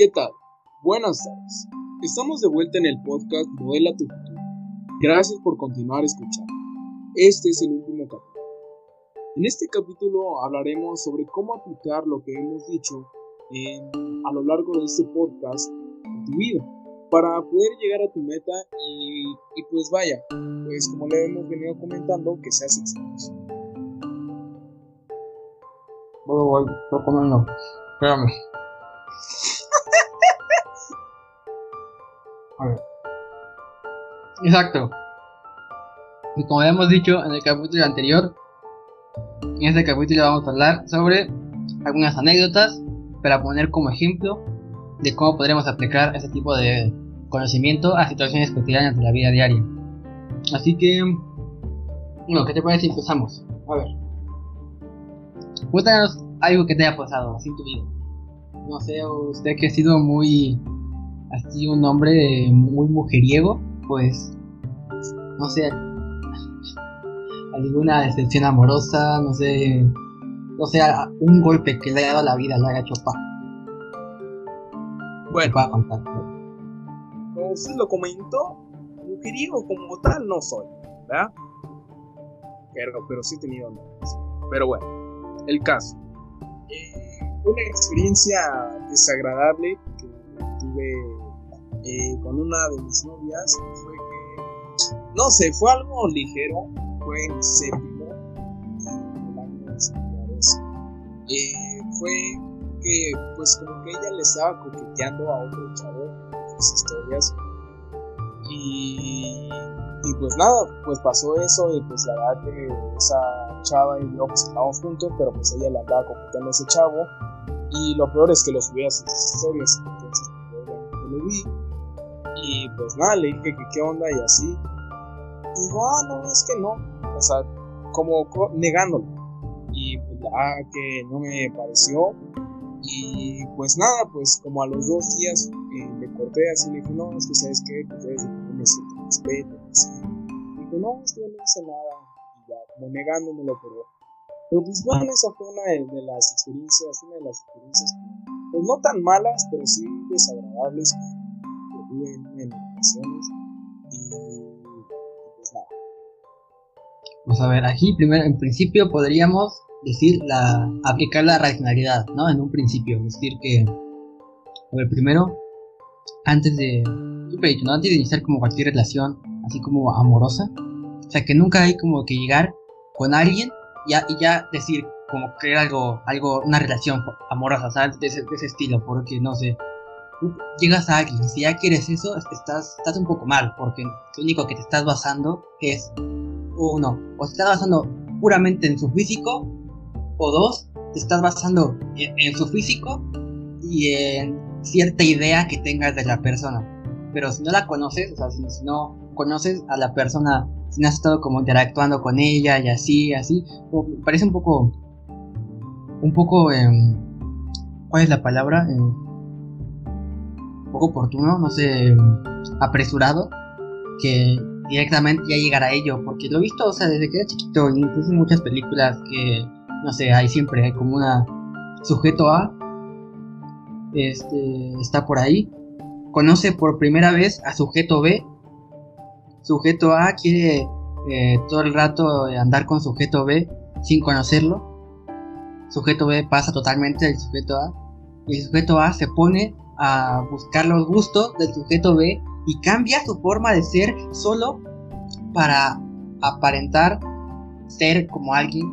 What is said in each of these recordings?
¿Qué tal? Buenas tardes. Estamos de vuelta en el podcast Modela tu futuro. Gracias por continuar escuchando. Este es el último capítulo. En este capítulo hablaremos sobre cómo aplicar lo que hemos dicho a lo largo de este podcast en tu vida para poder llegar a tu meta y, pues vaya, pues como le hemos venido comentando, que seas exitoso. Voy, voy, voy. Espérame. Exacto. Y como hemos dicho en el capítulo anterior, en este capítulo vamos a hablar sobre algunas anécdotas para poner como ejemplo de cómo podremos aplicar ese tipo de conocimiento a situaciones cotidianas de la vida diaria. Así que, bueno, ¿qué te parece si empezamos? A ver. Cuéntanos algo que te haya pasado así en tu vida. No sé, usted que ha sido muy, así un hombre muy mujeriego, pues, no sé, alguna decepción amorosa, no sé, o sea, un golpe que le haya dado la vida, le haga chopar. Bueno, va a contar. como usted lo comentó, mujeriego como tal no soy, ¿verdad? Pero, pero sí he tenido nombres. Pero bueno, el caso. Eh, una experiencia desagradable que tuve eh, con una de mis novias fue no sé, fue algo ligero, fue en séptimo del año de eh, fue que, pues, como que ella le estaba coqueteando a otro chavo en sus historias. Y, pues nada, pues pasó eso y pues la verdad que esa chava y yo pues estábamos juntos, pero pues ella le andaba coqueteando a ese chavo. Y lo peor es que lo subía a sus historias, entonces pues, lo vi. Y pues nada, le dije que qué onda y así. Digo, ah, no, es que no. O sea, como negándolo. Y pues ah, que no me pareció. Y pues nada, pues como a los dos días eh, le corté así, le dije, no, es que sabes qué, pues tenerme cierto respeto. Dijo, no, es que yo no hice nada. Y ya, como negándomelo, pero. Pero pues bueno, esa fue una de, de las experiencias, una de las experiencias, pues no tan malas, pero sí desagradables que tuve en, en ocasiones. Pues a ver, aquí primero, en principio podríamos decir la aplicar la racionalidad, ¿no? En un principio, es decir que a ver, primero antes de he dicho, ¿no? antes de iniciar como cualquier relación así como amorosa, o sea, que nunca hay como que llegar con alguien y ya, decir como crear algo algo una relación amorosa, ¿sabes? De ese, estilo, porque no sé, tú llegas a alguien si ya quieres eso, estás, estás un poco mal, porque lo único que te estás basando es, uno, o te estás basando puramente en su físico, o dos, te estás basando en, su físico y en cierta idea que tengas de la persona. Pero si no la conoces, o sea, si, no conoces a la persona, si no has estado como interactuando con ella y así, así, parece un poco, un poco, eh, ¿cuál es la palabra? Eh, un poco oportuno, no sé, apresurado, que directamente ya llegar a ello, porque lo he visto, o sea, desde que era chiquito, incluso en muchas películas que, no sé, hay siempre hay como una sujeto A, este, está por ahí, conoce por primera vez a sujeto B, sujeto A quiere eh, todo el rato andar con sujeto B sin conocerlo, sujeto B pasa totalmente del sujeto A, y el sujeto A se pone a buscar los gustos del sujeto B y cambia su forma de ser solo para aparentar ser como alguien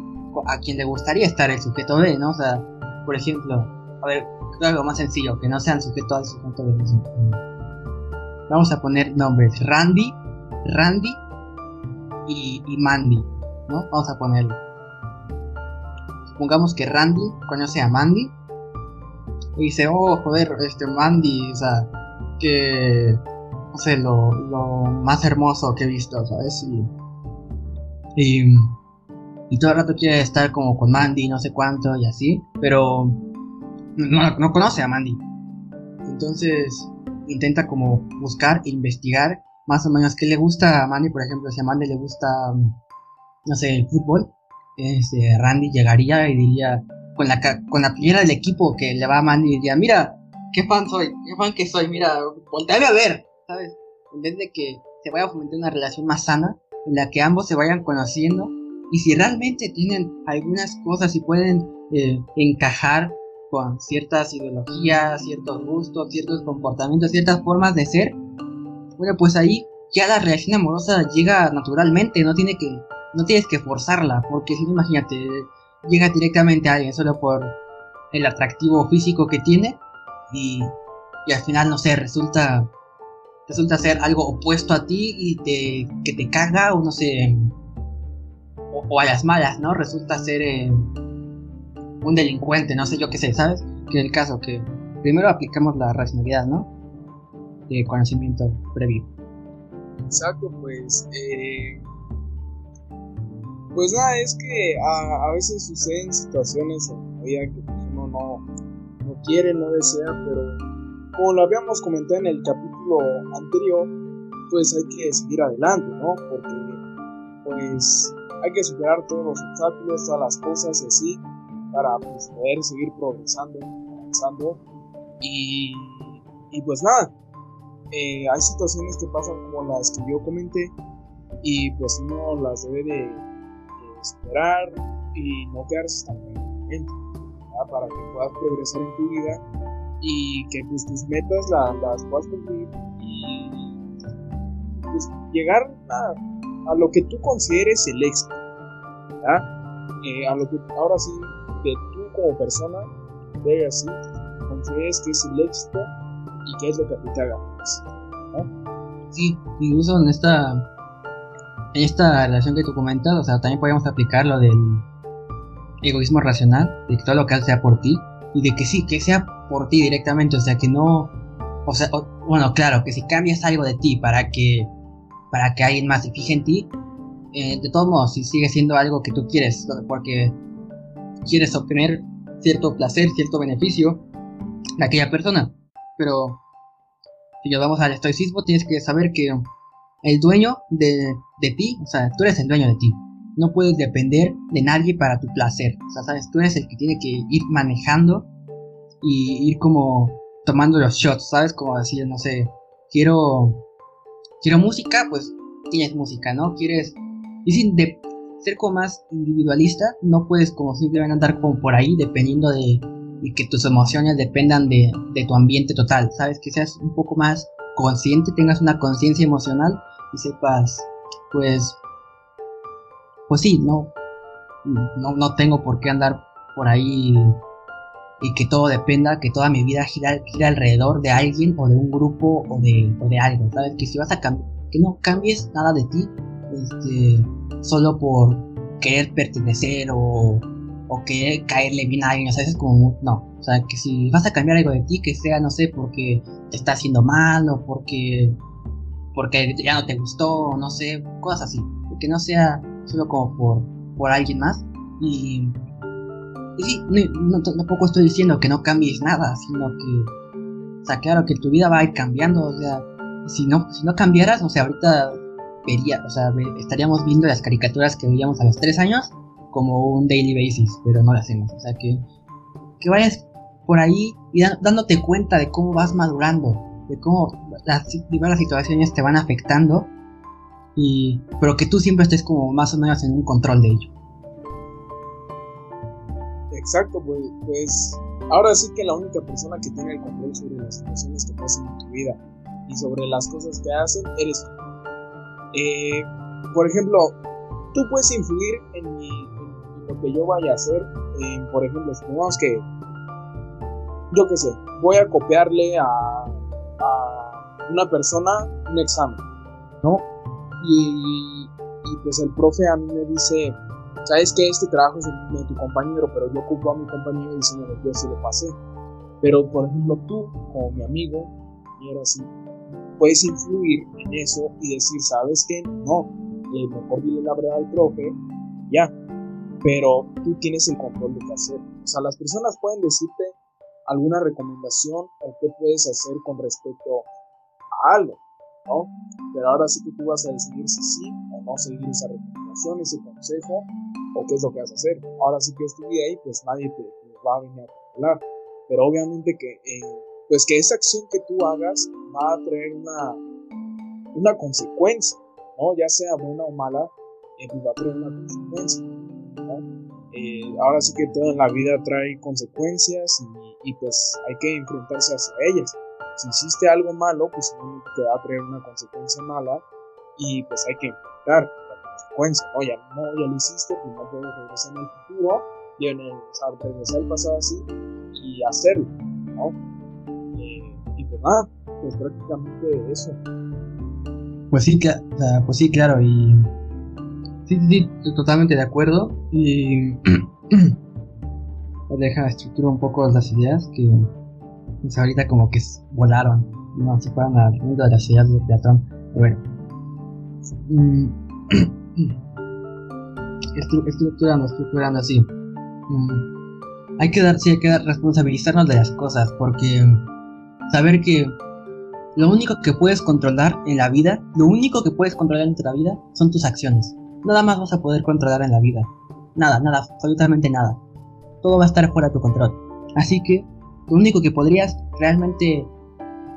a quien le gustaría estar el sujeto B, ¿no? O sea, por ejemplo, a ver, algo más sencillo, que no sean sujeto A y sujeto B. Vamos a poner nombres, Randy, Randy y, Mandy, ¿no? Vamos a ponerlo. Supongamos que Randy conoce a Mandy y dice, oh, joder, este Mandy, o sea, que, sé, lo, más hermoso que he visto, ¿sabes? Y, y, todo el rato quiere estar como con Mandy, no sé cuánto y así, pero no, no conoce a Mandy. Entonces intenta como buscar e investigar más o menos qué le gusta a Mandy, por ejemplo, si a Mandy le gusta, no sé, el fútbol, este, Randy llegaría y diría, con la, con la playera del equipo que le va a Mandy diría, mira, qué fan soy, qué fan que soy, mira, volteame a ver, ¿sabes? En vez de que se vaya a fomentar una relación más sana, en la que ambos se vayan conociendo, y si realmente tienen algunas cosas y pueden eh, encajar con ciertas ideologías, ciertos gustos, ciertos comportamientos, ciertas formas de ser, bueno, pues ahí ya la relación amorosa llega naturalmente, no tiene que no tienes que forzarla, porque si no imagínate, llega directamente a alguien solo por el atractivo físico que tiene y, y al final no sé, resulta resulta ser algo opuesto a ti y te, que te caga o no sé o, a las malas, ¿no? Resulta ser eh, un delincuente, no sé yo qué sé, ¿sabes? Que el caso que primero aplicamos la racionalidad, ¿no? De conocimiento previo. Exacto, pues eh, pues nada, es que a, veces suceden situaciones en la vida que uno no, no quiere, no desea, pero como lo habíamos comentado en el capítulo anterior, pues hay que seguir adelante, ¿no? Porque pues hay que superar todos los obstáculos, todas las cosas y así, para pues, poder seguir progresando, avanzando. Y, y pues nada, eh, hay situaciones que pasan como las que yo comenté y pues uno las debe de esperar y no quedarse en para que puedas progresar en tu vida y que pues, tus metas las puedas cumplir y pues, llegar a, lo que tú consideres el éxito. Eh, a lo que ahora sí, que tú como persona veas así, consideres que es el éxito y que es lo que a ti te haga Sí, incluso en esta en esta relación que tú comentas, o sea, también podemos aplicar lo del egoísmo racional, de que todo lo que hace sea por ti, y de que sí, que sea por ti directamente, o sea, que no, o sea, bueno, claro, que si cambias algo de ti para que, para que alguien más se fije en ti, eh, de todos modos, si sigue siendo algo que tú quieres, porque quieres obtener cierto placer, cierto beneficio de aquella persona, pero si lo vamos al estoicismo, tienes que saber que el dueño de, de ti, o sea, tú eres el dueño de ti. No puedes depender de nadie para tu placer. O sea, sabes, tú eres el que tiene que ir manejando y ir como tomando los shots, ¿sabes? Como decir, no sé, quiero quiero música, pues tienes música, ¿no? Quieres y sin de ser como más individualista, no puedes como simplemente andar como por ahí dependiendo de, de que tus emociones dependan de, de tu ambiente total, ¿sabes? Que seas un poco más consciente, tengas una conciencia emocional y sepas, pues, pues sí, no, no, no tengo por qué andar por ahí y que todo dependa, que toda mi vida gira, gira alrededor de alguien o de un grupo o de, o de algo, ¿sabes? Que si vas a que no cambies nada de ti, este, solo por querer pertenecer o, o querer caerle bien a alguien, o sea, es como, no, o sea, que si vas a cambiar algo de ti, que sea, no sé, porque te está haciendo mal o porque porque ya no te gustó, no sé, cosas así. Que no sea solo como por, por alguien más. Y, y sí, no, tampoco estoy diciendo que no cambies nada, sino que, o sea, claro que tu vida va a ir cambiando, o sea, si no, si no cambiaras, o sea, ahorita vería, o sea, estaríamos viendo las caricaturas que veíamos a los tres años como un daily basis, pero no lo hacemos, o sea, que, que vayas por ahí y dándote cuenta de cómo vas madurando, de cómo las diversas situaciones te van afectando, y, pero que tú siempre estés como más o menos en un control de ello. Exacto, pues, ahora sí que la única persona que tiene el control sobre las situaciones que pasan en tu vida y sobre las cosas que hacen eres tú. Eh, por ejemplo, tú puedes influir en, lo que yo vaya a hacer. por ejemplo, supongamos que, yo qué sé, voy a copiarle a una persona un examen, ¿no? Y, pues el profe a mí me dice, sabes que este trabajo es de tu compañero, pero yo ocupo a mi compañero y diciendo yo se lo pasé. Pero por ejemplo tú, como mi amigo, y era así, puedes influir en eso y decir, ¿sabes qué? No, le mejor dile la verdad al profe, ya. Pero tú tienes el control de qué hacer. O sea, las personas pueden decirte alguna recomendación o qué puedes hacer con respecto algo, ¿no? Pero ahora sí que tú vas a decidir si sí o no seguir esa recomendación, ese consejo, o qué es lo que vas a hacer. Ahora sí que es tu vida ahí, pues nadie te, va a venir a controlar. Pero obviamente que eh, pues que esa acción que tú hagas va a traer una, una consecuencia, ¿no? Ya sea buena o mala, eh, pues va a traer una consecuencia, eh, ahora sí que todo en la vida trae consecuencias y, pues hay que enfrentarse hacia ellas. Si hiciste algo malo, pues te va a traer una consecuencia mala y pues hay que enfrentar consecuencia, ¿no? Ya, no, ya lo hiciste, pues no puedes regresar en el futuro, no, o regresar al pasado así y hacerlo, ¿no? Eh, y pues nada, pues prácticamente eso. Pues sí, pues sí, claro, y sí, sí, totalmente de acuerdo. Y deja estructurar un poco las ideas que pues, ahorita como que volaron, no se fueron al mundo de las ideas de Platón. bueno, mm, estructurando, estructurando así. Mm, hay que dar, sí, hay que dar, responsabilizarnos de las cosas, porque saber que lo único que puedes controlar en la vida, lo único que puedes controlar en la vida son tus acciones. Nada más vas a poder controlar en la vida. Nada, nada, absolutamente nada. Todo va a estar fuera de tu control. Así que lo único que podrías realmente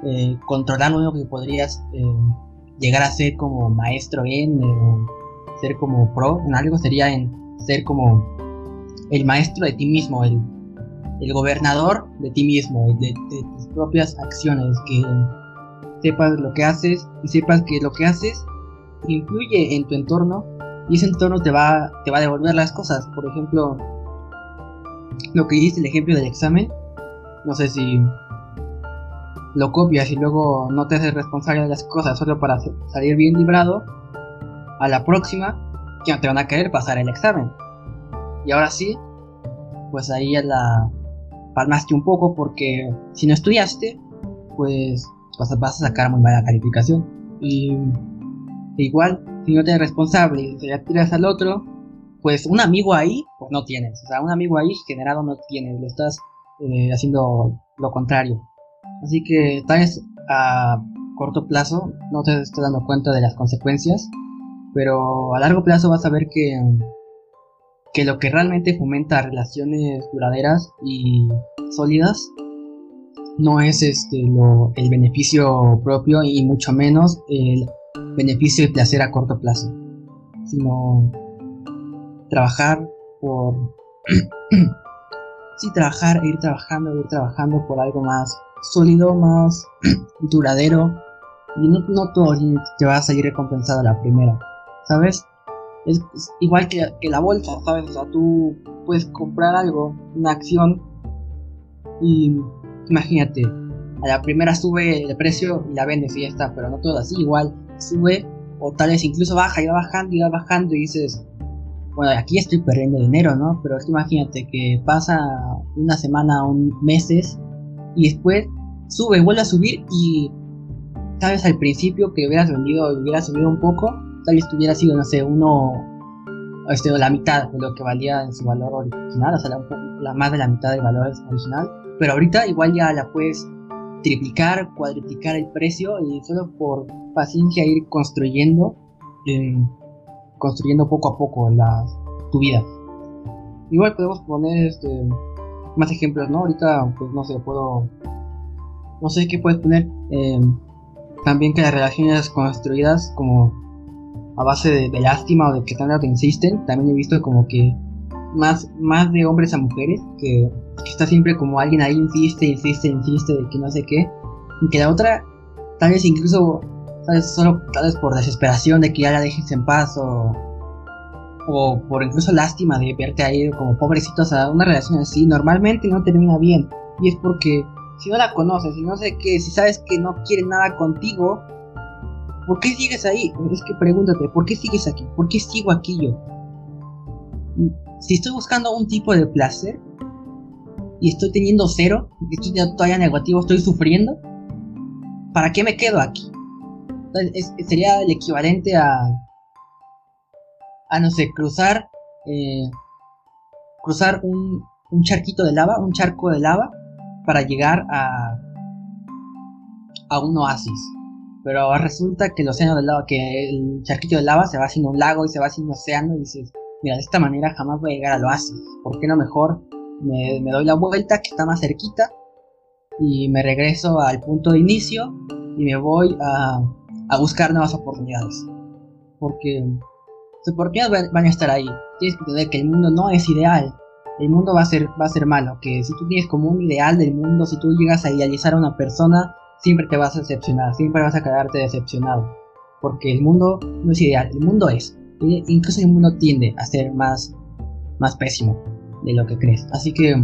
eh, controlar, lo único que podrías eh, llegar a ser como maestro en, eh, ser como pro en algo, sería en ser como el maestro de ti mismo, el, el gobernador de ti mismo, de, de tus propias acciones, que sepas lo que haces y sepas que lo que haces influye en tu entorno y ese entorno te va, te va a devolver las cosas. Por ejemplo, lo que hiciste el ejemplo del examen, no sé si lo copias y luego no te haces responsable de las cosas solo para salir bien librado, a la próxima ya no te van a querer pasar el examen. Y ahora sí, pues ahí ya la palmaste un poco porque si no estudiaste, pues vas a, vas a sacar muy mala calificación. Y igual, si no te eres responsable y te tiras al otro, pues un amigo ahí, pues no tienes. O sea, un amigo ahí generado no tienes, lo estás eh, haciendo lo contrario. Así que tal vez a corto plazo no te estás dando cuenta de las consecuencias, pero a largo plazo vas a ver que, que lo que realmente fomenta relaciones duraderas y sólidas no es este lo, el beneficio propio y mucho menos el beneficio y placer a corto plazo, sino trabajar por... sí, trabajar, ir trabajando, ir trabajando por algo más sólido, más duradero. Y no, no todo te va a salir recompensado la primera, ¿sabes? Es, igual que, que, la bolsa, ¿sabes? O sea, tú puedes comprar algo, una acción, y imagínate, a la primera sube el precio y la vendes y ya está, pero no todo así, igual sube o tal vez incluso baja y va bajando y va bajando y dices, bueno, aquí estoy perdiendo dinero, ¿no? Pero imagínate que pasa una semana o meses y después sube, vuelve a subir y sabes al principio que hubieras vendido y hubieras subido un poco, tal vez hubiera sido, no sé, uno, este, la mitad de lo que valía en su valor original, o sea, la, más de la mitad del valor original, pero ahorita igual ya la puedes triplicar, cuadriplicar el precio y solo por paciencia ir construyendo, construyendo poco a poco la, tu vida. Igual podemos poner este, más ejemplos, ¿no? Ahorita, pues no sé, puedo. No sé qué puedes poner. Em, también que las relaciones construidas como a base de, lástima o de que tanto te insisten, también he visto como que más, más de hombres a mujeres, que, está siempre como alguien ahí insiste, insiste, insiste de que no sé qué, y que la otra, tal vez incluso Solo tal vez por desesperación de que ya la dejes en paz o, o por incluso lástima de verte ahí como pobrecito, o sea, una relación así normalmente no termina bien. Y es porque si no la conoces, si no sé qué, si sabes que no quiere nada contigo, ¿por qué sigues ahí? Es que pregúntate, ¿por qué sigues aquí? ¿Por qué sigo aquí yo? Si estoy buscando un tipo de placer y estoy teniendo cero, estoy todavía negativo, estoy sufriendo, ¿para qué me quedo aquí? sería el equivalente a, a no sé, cruzar, eh, cruzar un, un charquito de lava, un charco de lava, para llegar a, a un oasis. Pero resulta que el océano de lava, que el charquito de lava se va haciendo un lago y se va haciendo un océano y dices, mira, de esta manera jamás voy a llegar al oasis. ¿Por qué no mejor me, me doy la vuelta que está más cerquita y me regreso al punto de inicio y me voy a, a buscar nuevas oportunidades. Porque las oportunidades van a estar ahí. Tienes que entender que el mundo no es ideal. El mundo va a ser, va a ser malo. Que si tú tienes como un ideal del mundo, si tú llegas a idealizar a una persona, siempre te vas a decepcionar, siempre vas a quedarte decepcionado. Porque el mundo no es ideal, el mundo es. Incluso el mundo tiende a ser más, más pésimo de lo que crees. Así que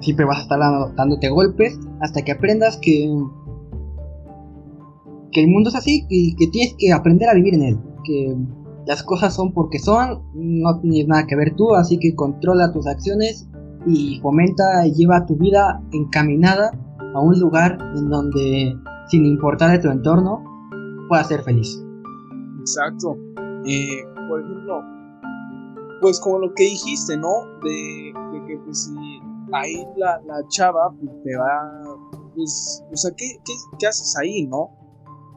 siempre vas a estar dándote golpes hasta que aprendas que, que el mundo es así y que tienes que aprender a vivir en él. Que las cosas son porque son, no tienes nada que ver tú, así que controla tus acciones y fomenta y lleva tu vida encaminada a un lugar en donde, sin importar de tu entorno, puedas ser feliz. Exacto. Eh, por ejemplo, pues como lo que dijiste, ¿no? De, que pues si ahí la, la chava pues, te va, pues, o sea, ¿qué, ¿qué, haces ahí, no?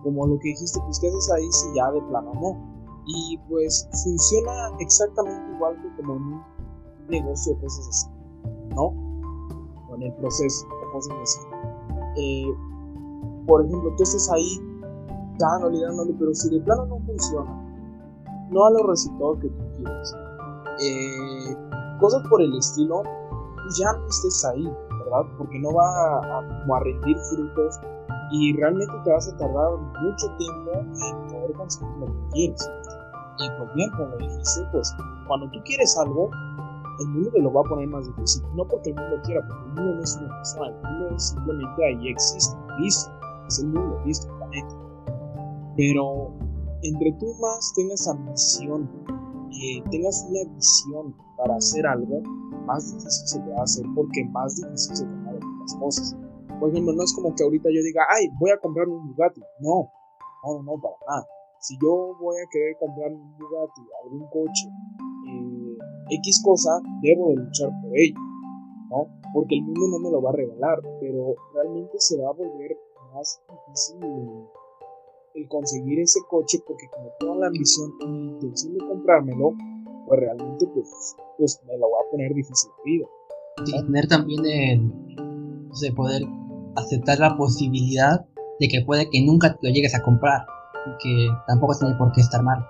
Como lo que dijiste, pues, ¿qué haces ahí si ya de plano no? Y pues funciona exactamente igual que como en un negocio cosas así, ¿no? En el proceso cosas así. Eh, por ejemplo, tú estás ahí dándole, dándole, pero si de plano no funciona, no a los resultados que tú quieres, eh, cosas por el estilo, ya no estés ahí, ¿verdad? Porque no va a, a rendir frutos y realmente te vas a tardar mucho tiempo en poder conseguir lo que quieres. Y pues bien, como dijiste, pues cuando tú quieres algo, el mundo te lo va a poner más difícil. No porque el mundo quiera, porque el mundo no es una persona, el mundo es simplemente ahí existe, listo, es el mundo, listo, el planeta. Pero entre tú más tengas ambición, eh, tengas una visión para hacer algo, más difícil se te va a hacer porque más difícil se te van a hacer las cosas. Por ejemplo, no es como que ahorita yo diga, ay, voy a comprar un Bugatti. No, no, no, para nada si yo voy a querer comprar un Bugatti, algún coche, X cosa, debo de luchar por ello, ¿no? Porque el mundo no me lo va a regalar, pero realmente se va a volver más difícil el, conseguir ese coche porque como tengo la ambición y la intención de comprármelo, pues realmente pues, pues me lo va a poner difícil la vida. Y tener también el poder aceptar la posibilidad de que puede que nunca lo llegues a comprar que tampoco tiene por qué estar mal.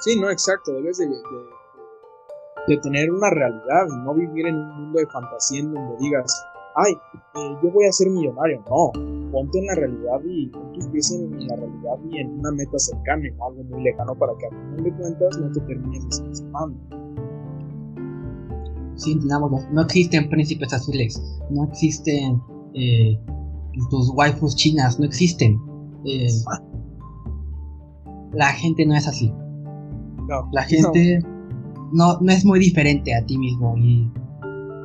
Sí, no, exacto, debes de, de, tener una realidad y no vivir en un mundo de fantasía en donde digas, ay, eh, yo voy a ser millonario. No, ponte en la realidad y pon tus pies en la realidad y en una meta cercana y no algo muy lejano para que a fin de cuentas no te termines decepcionando. Sí, no existen príncipes azules, no existen eh, tus waifus chinas, no existen. Eh, la gente no es así. No, la gente no. No. es muy diferente a ti mismo. Y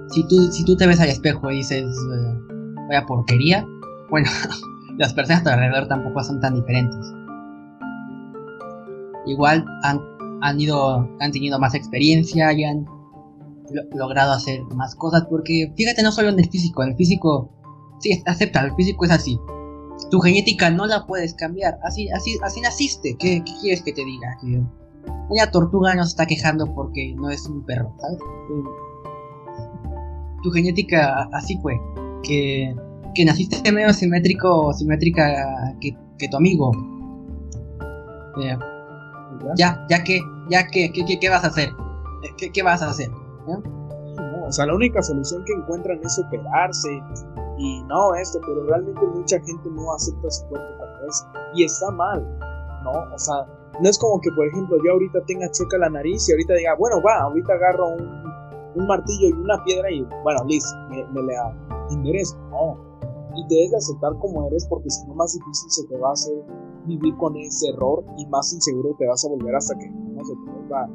si tú, si tú te ves al espejo y dices, eh, vaya porquería, bueno, las personas a tu alrededor tampoco son tan diferentes. Igual han, han ido, han tenido más experiencia y han logrado hacer más cosas. Porque fíjate, no solo en el físico, en el físico, sí, acepta, el físico es así tu genética no la puedes cambiar. Así, así, así naciste. ¿Qué, quieres que te diga? Una tortuga no se está quejando porque no es un perro, ¿sabes? Tu genética así fue. Que, que naciste medio simétrico o simétrica que, que tu amigo. Eh, ya, ya que, ya que, ¿qué, vas a hacer? ¿Qué, qué vas a hacer? o sea, la única solución que encuentran es operarse, y no esto, pero realmente mucha gente no acepta su cuerpo como es y está mal, ¿no? O sea, no es como que, por ejemplo, yo ahorita tenga chueca la nariz y ahorita diga, bueno, va, ahorita agarro un, martillo y una piedra y, bueno, listo, me, me la no. Y te debes de aceptar como eres porque si no más difícil se te va a hacer vivir con ese error y más inseguro te vas a volver hasta que no se te vuelva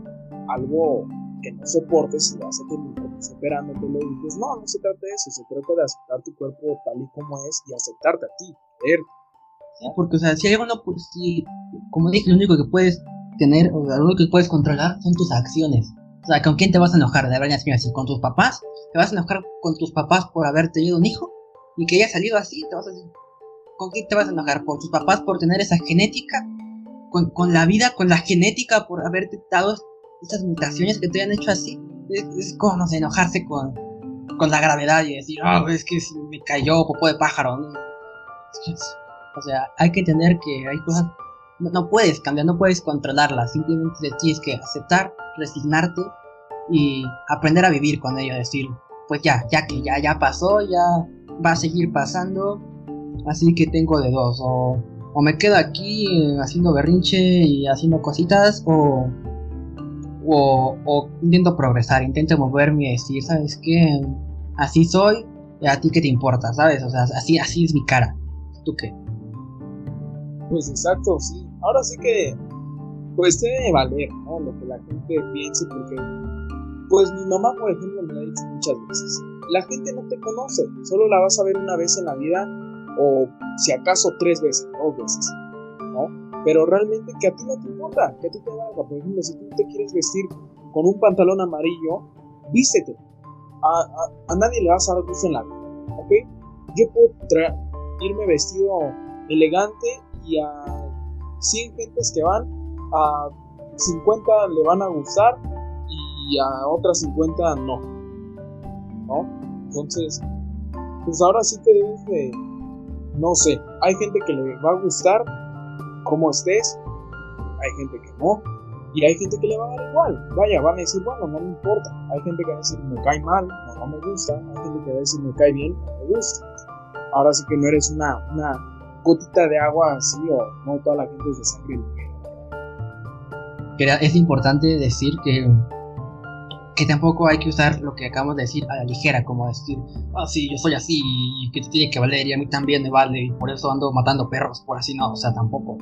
algo que no soportes y vas a terminar lo y dices, no, no se trata de eso, se trata de aceptar tu cuerpo tal y como es y aceptarte a ti, quererte. Sí, porque, o sea, si hay pues, si, como dije, lo único que puedes tener, o lo único que puedes controlar son tus acciones. O sea, ¿con quién te vas a enojar? De verdad, así, ¿con tus papás? ¿Te vas a enojar con tus papás por haber tenido un hijo? Y que haya salido así, te vas a decir, ¿con quién te vas a enojar? ¿Con tus papás por tener esa genética? ¿Con, con la vida, con la genética por haberte dado estas mutaciones que te hayan hecho así? es, como, no sé, enojarse con, con la gravedad y decir, ah, es que me cayó popó de pájaro. O sea, hay que tener que, hay cosas, no, puedes cambiar, no puedes controlarlas, simplemente tienes que aceptar, resignarte y aprender a vivir con ello, decir, pues ya, ya que ya, ya pasó, ya va a seguir pasando, así que tengo de dos, o, o me quedo aquí eh, haciendo berrinche y haciendo cositas, o, o, intento progresar, intento moverme y decir, ¿sabes qué? Así soy, a ti qué te importa, ¿sabes? O sea, así, así es mi cara. ¿Tú qué? Pues exacto, sí. Ahora sí que, pues debe valer, ¿no? Lo que la gente piense, porque, pues mi mamá, por ejemplo, me lo ha dicho muchas veces. La gente no te conoce, solo la vas a ver una vez en la vida, o si acaso tres veces, dos veces, ¿no? Pero realmente que a ti no te importa, que a ti te valga. Por ejemplo, si tú te quieres vestir con un pantalón amarillo, vístete. A, a, nadie le vas a dar gusto en la vida, ¿ok? Yo puedo irme vestido elegante y a 100 gentes que van, a 50 le van a gustar y a otras 50 no. ¿No? Entonces, pues ahora sí que debes de, no sé, hay gente que le va a gustar como estés, hay gente que no, y hay gente que le va a dar igual. Vaya, van a decir, bueno, no me importa. Hay gente que va a decir, me cae mal, no, no me gusta. Hay gente que va a decir, me cae bien, no me gusta. Ahora sí que no eres una gotita de agua así o no toda la gente es de sangre Es importante decir que, que tampoco hay que usar lo que acabamos de decir a la ligera, como decir, ah, sí, yo soy así y que te tiene que valer y a mí también me vale y por eso ando matando perros, por así no, o sea, tampoco.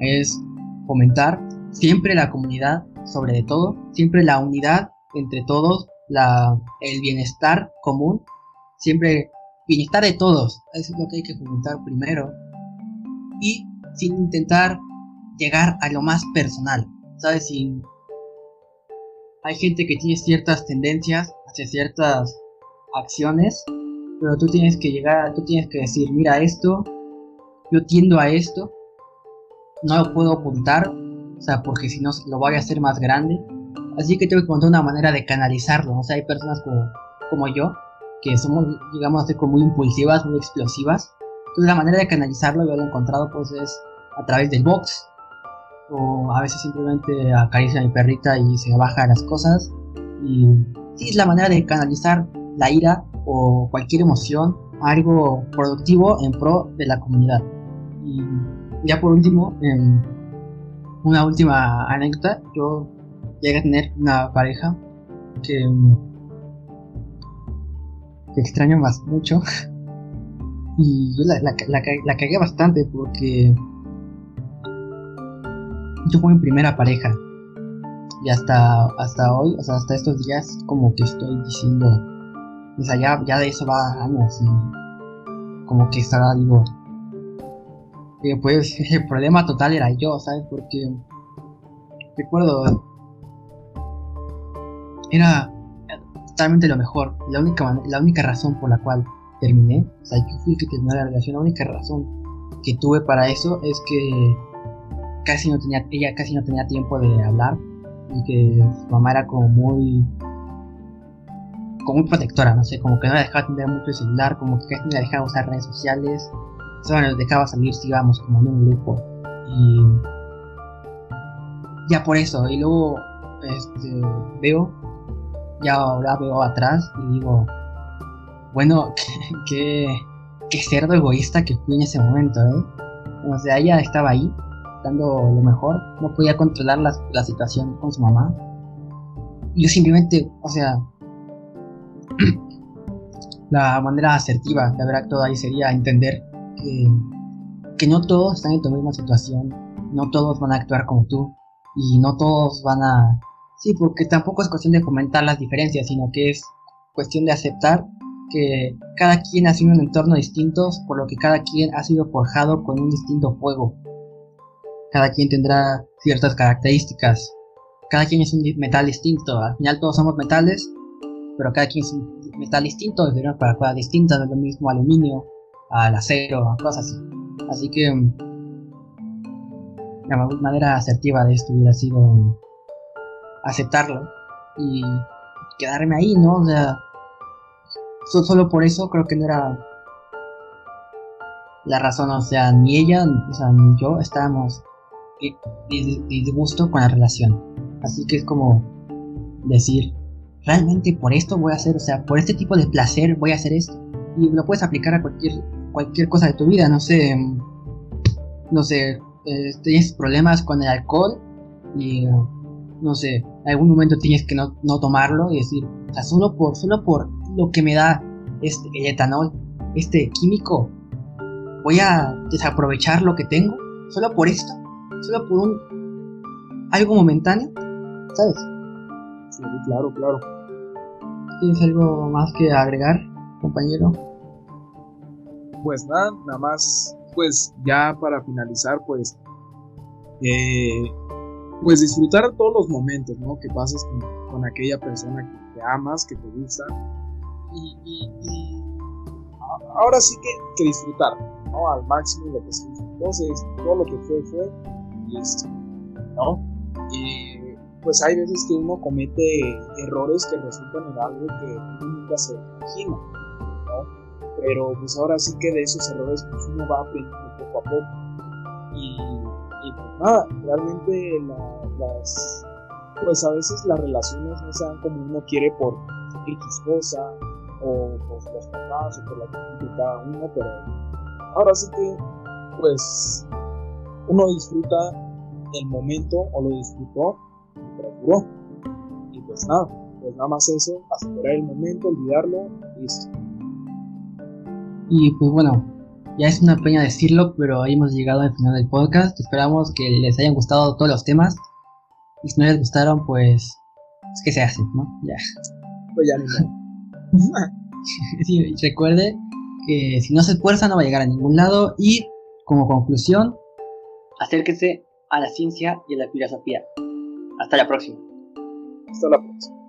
Es fomentar siempre la comunidad, sobre todo, siempre la unidad entre todos, la, el bienestar común, siempre bienestar de todos. Eso es lo que hay que fomentar primero. Y sin intentar llegar a lo más personal. ¿Sabes? Sin... Hay gente que tiene ciertas tendencias hacia ciertas acciones, pero tú tienes que llegar, tú tienes que decir, mira esto, yo tiendo a esto, no lo puedo ocultar, o sea, porque si no lo voy a hacer más grande. Así que tengo que encontrar una manera de canalizarlo. O sea, hay personas como, como yo que somos, digamos, así como muy impulsivas, muy explosivas. Entonces la manera de canalizarlo, yo lo he encontrado, pues es a través del box. O a veces simplemente acaricia a mi perrita y se baja las cosas. Y sí, es la manera de canalizar la ira o cualquier emoción a algo productivo en pro de la comunidad. Y ya por último, una última anécdota. Yo llegué a tener una pareja que que extraño más mucho. Y yo la, la, cagué bastante porque yo fui mi primera pareja. Y hasta, hasta hoy, o sea, hasta estos días, como que estoy diciendo, o sea, ya, ya de eso va años y como que estaba, digo, pues el problema total era yo, ¿sabes? Porque recuerdo, era totalmente lo mejor. La única, la única razón por la cual terminé, o sea, yo fui que terminó la relación, la única razón que tuve para eso es que casi no tenía, ella casi no tenía tiempo de hablar y que su mamá era como muy como muy protectora, no sé, como que no la dejaba tener mucho el celular, como que casi no la dejaba usar redes sociales, solo nos dejaba salir si íbamos como en un grupo y ya por eso, y luego este, veo ya ahora veo atrás y digo, bueno, qué, cerdo egoísta que fui en ese momento, ¿eh? O sea, ella estaba ahí, dando lo mejor, no podía controlar la, la situación con su mamá. Yo simplemente, o sea, la manera asertiva de haber actuado ahí sería entender que, que no todos están en tu misma situación, no todos van a actuar como tú y no todos van a Sí, porque tampoco es cuestión de comentar las diferencias, sino que es cuestión de aceptar que cada quien ha sido un entorno distinto, por lo que cada quien ha sido forjado con un distinto fuego. Cada quien tendrá ciertas características. Cada quien es un metal distinto. Al final todos somos metales, pero cada quien es un metal distinto, de para cosas distintas, no es lo mismo aluminio, al acero, cosas así. Así que mm, la manera asertiva de esto hubiera sido aceptarlo y quedarme ahí, ¿no? O sea, solo por eso creo que no era la razón, o sea, ni ella, o sea, ni yo estábamos disgusto con la relación. Así que es como decir, realmente por esto voy a hacer, o sea, por este tipo de placer voy a hacer esto. Y lo puedes aplicar a cualquier, cualquier cosa de tu vida, no sé, no sé, eh, tienes problemas con el alcohol y, no sé, en algún momento tienes que no, no, tomarlo y decir, o sea, solo por, solo por lo que me da este, el etanol, este químico, voy a desaprovechar lo que tengo, solo por esto, solo por un algo momentáneo, ¿sabes? Sí, claro, claro. ¿Tienes algo más que agregar, compañero? Pues nada, nada más, pues ya para finalizar, pues, eh, pues disfrutar todos los momentos, ¿no? Que pases con, aquella persona que, amas, que te gusta. Y, ahora sí que, que disfrutar, ¿no? Al máximo lo que se Entonces, todo lo que fue, fue, y ¿no? Y pues hay veces que uno comete errores que resultan en algo que uno nunca se imagina, ¿no? Pero pues ahora sí que de esos errores uno va aprendiendo poco a poco. Y, pues nada, realmente las, pues a veces las relaciones no sean como uno quiere por X cosa, o por los papás, o por la gente de cada uno, pero ahora sí que pues uno disfruta el momento o lo disfrutó y pues nada, pues nada más eso, asegurar el momento, olvidarlo, listo. Y pues bueno, ya es una pena decirlo, pero ahí hemos llegado al final del podcast. Esperamos que les hayan gustado todos los temas. Y si no les gustaron, pues. Es que se hace, ¿no? Ya. Pues ya sí, recuerde que si no se esfuerza no va a llegar a ningún lado. Y como conclusión, acérquese a la ciencia y a la filosofía. Hasta la próxima. Hasta la próxima.